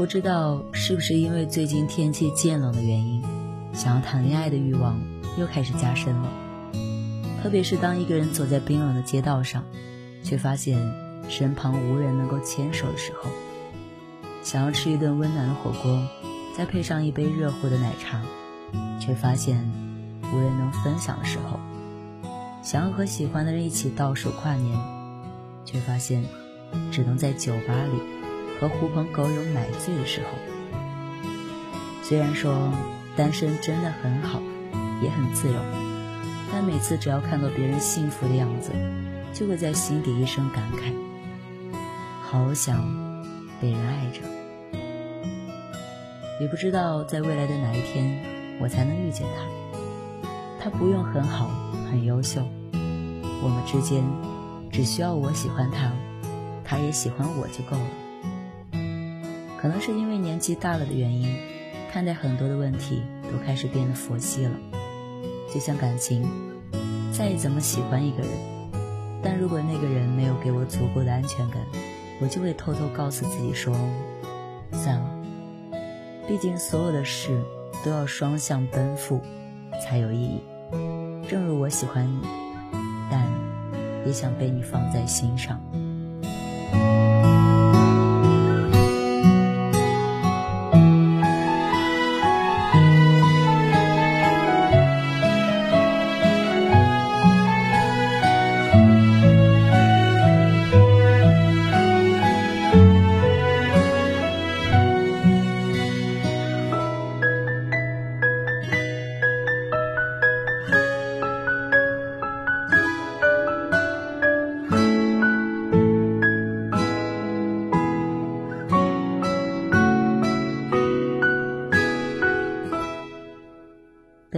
不知道是不是因为最近天气渐冷的原因，想要谈恋爱的欲望又开始加深了。特别是当一个人走在冰冷的街道上，却发现身旁无人能够牵手的时候；想要吃一顿温暖的火锅，再配上一杯热乎的奶茶，却发现无人能分享的时候；想要和喜欢的人一起倒数跨年，却发现只能在酒吧里。和狐朋狗友买醉的时候，虽然说单身真的很好，也很自由，但每次只要看到别人幸福的样子，就会在心底一声感慨：好想被人爱着。也不知道在未来的哪一天，我才能遇见他。他不用很好，很优秀，我们之间只需要我喜欢他，他也喜欢我就够了。可能是因为年纪大了的原因，看待很多的问题都开始变得佛系了。就像感情，再怎么喜欢一个人，但如果那个人没有给我足够的安全感，我就会偷偷告诉自己说，算了。毕竟所有的事都要双向奔赴才有意义。正如我喜欢你，但也想被你放在心上。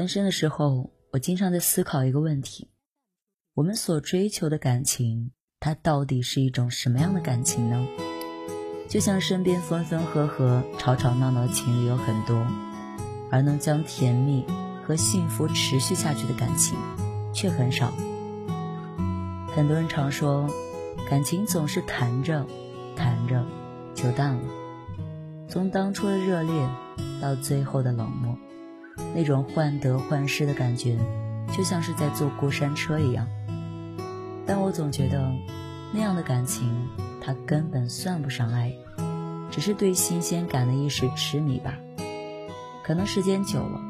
单身的时候，我经常在思考一个问题：我们所追求的感情，它到底是一种什么样的感情呢？就像身边分分合合、吵吵闹闹的情侣有很多，而能将甜蜜和幸福持续下去的感情却很少。很多人常说，感情总是谈着谈着就淡了，从当初的热烈到最后的冷漠。那种患得患失的感觉，就像是在坐过山车一样。但我总觉得，那样的感情，它根本算不上爱，只是对新鲜感的一时痴迷吧。可能时间久了，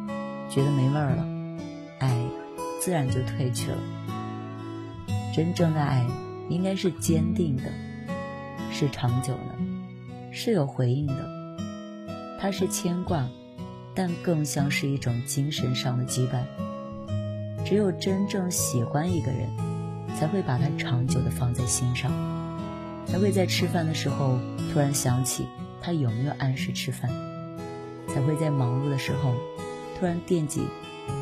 觉得没味儿了，爱自然就褪去了。真正的爱，应该是坚定的，是长久的，是有回应的，它是牵挂。但更像是一种精神上的羁绊。只有真正喜欢一个人，才会把他长久的放在心上，才会在吃饭的时候突然想起他有没有按时吃饭，才会在忙碌的时候突然惦记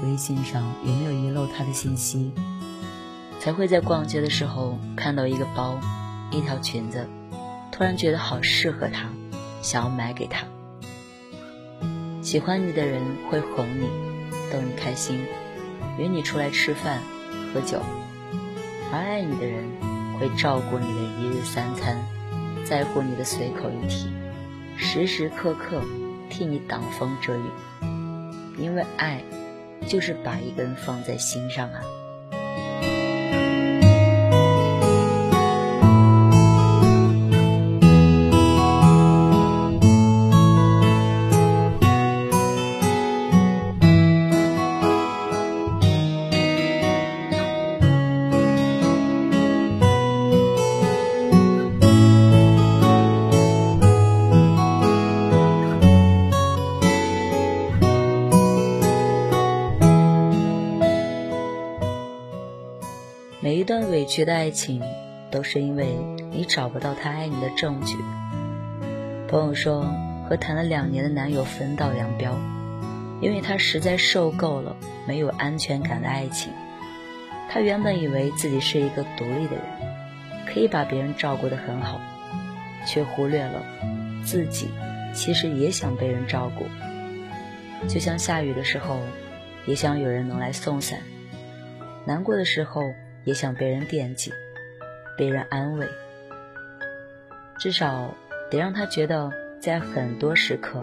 微信上有没有遗漏他的信息，才会在逛街的时候看到一个包、一条裙子，突然觉得好适合他，想要买给他。喜欢你的人会哄你，逗你开心，约你出来吃饭、喝酒；而爱你的人会照顾你的一日三餐，在乎你的随口一提，时时刻刻替你挡风遮雨。因为爱，就是把一个人放在心上啊。委屈的爱情，都是因为你找不到他爱你的证据。朋友说，和谈了两年的男友分道扬镳，因为他实在受够了没有安全感的爱情。他原本以为自己是一个独立的人，可以把别人照顾得很好，却忽略了自己其实也想被人照顾。就像下雨的时候，也想有人能来送伞；难过的时候。也想被人惦记，被人安慰，至少得让他觉得，在很多时刻，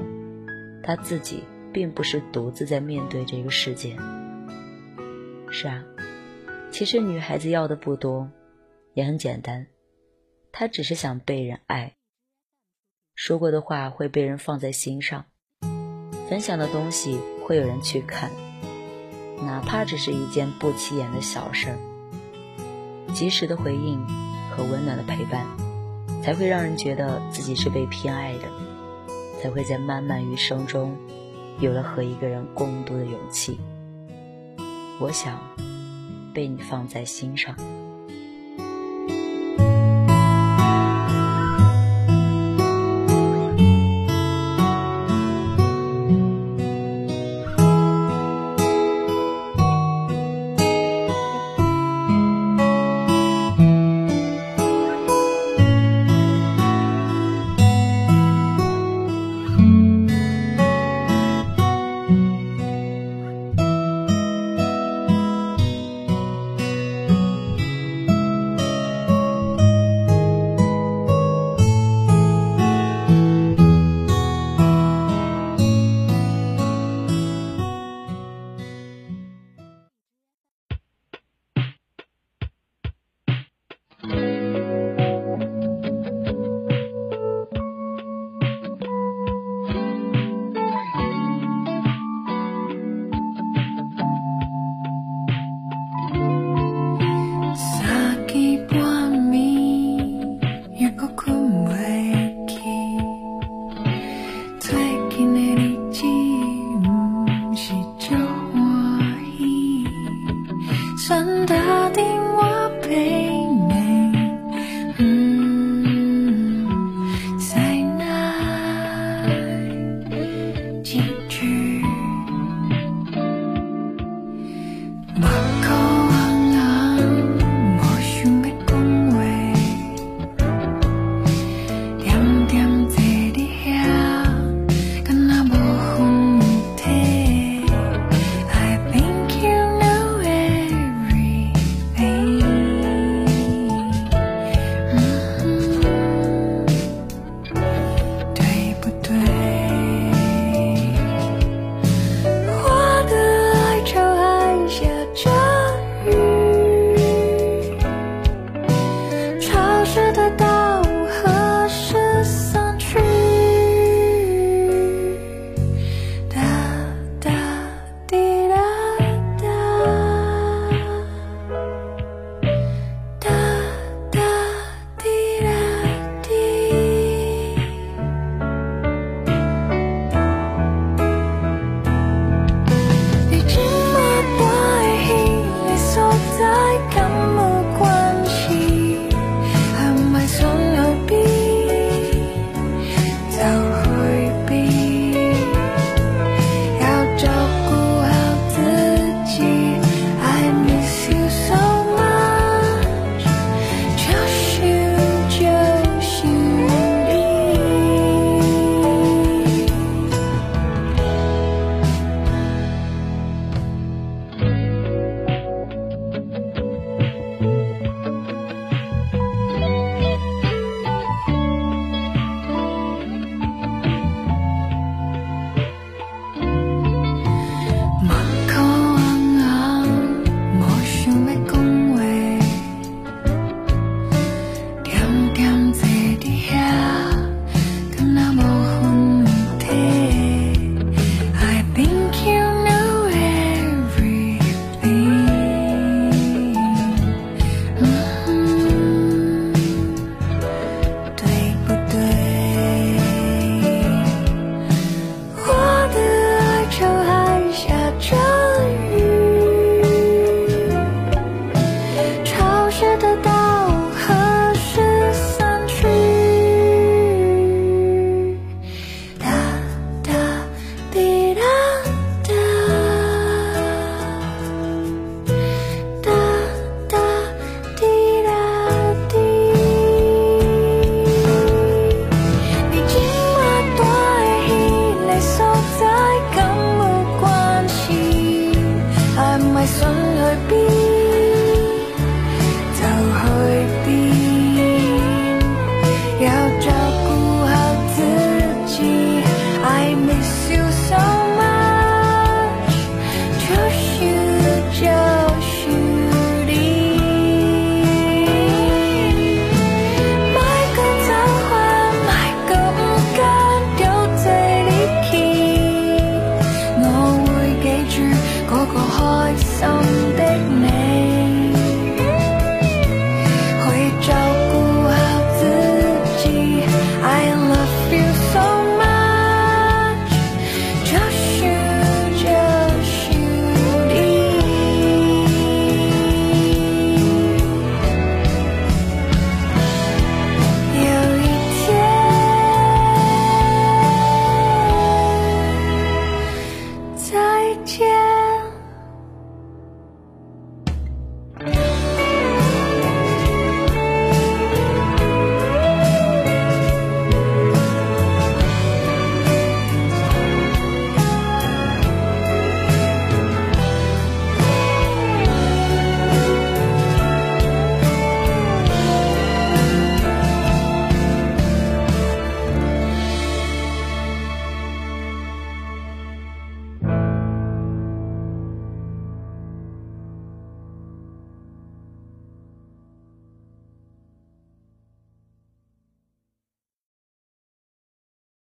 他自己并不是独自在面对这个世界。是啊，其实女孩子要的不多，也很简单，她只是想被人爱。说过的话会被人放在心上，分享的东西会有人去看，哪怕只是一件不起眼的小事儿。及时的回应和温暖的陪伴，才会让人觉得自己是被偏爱的，才会在漫漫余生中，有了和一个人共度的勇气。我想，被你放在心上。山，大地。